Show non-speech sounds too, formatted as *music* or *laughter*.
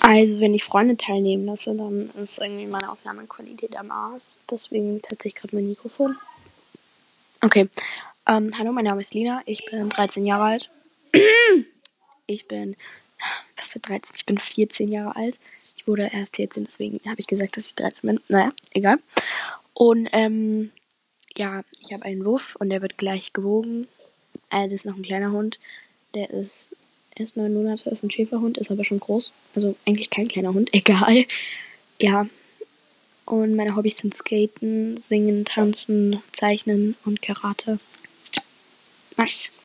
Also, wenn ich Freunde teilnehmen lasse, dann ist irgendwie meine Aufnahmequalität am Arsch. Deswegen teste ich gerade mein Mikrofon. Okay. Ähm, hallo, mein Name ist Lina. Ich bin 13 Jahre alt. *clears throat* Ich bin. Was für 13? Ich bin 14 Jahre alt. Ich wurde erst 14, deswegen habe ich gesagt, dass ich 13 bin. Naja, egal. Und, ähm, ja, ich habe einen Wuff und der wird gleich gewogen. Äh, das ist noch ein kleiner Hund. Der ist erst neun Monate, ist ein Schäferhund, ist aber schon groß. Also eigentlich kein kleiner Hund, *laughs* egal. Ja. Und meine Hobbys sind Skaten, Singen, Tanzen, Zeichnen und Karate. Nice.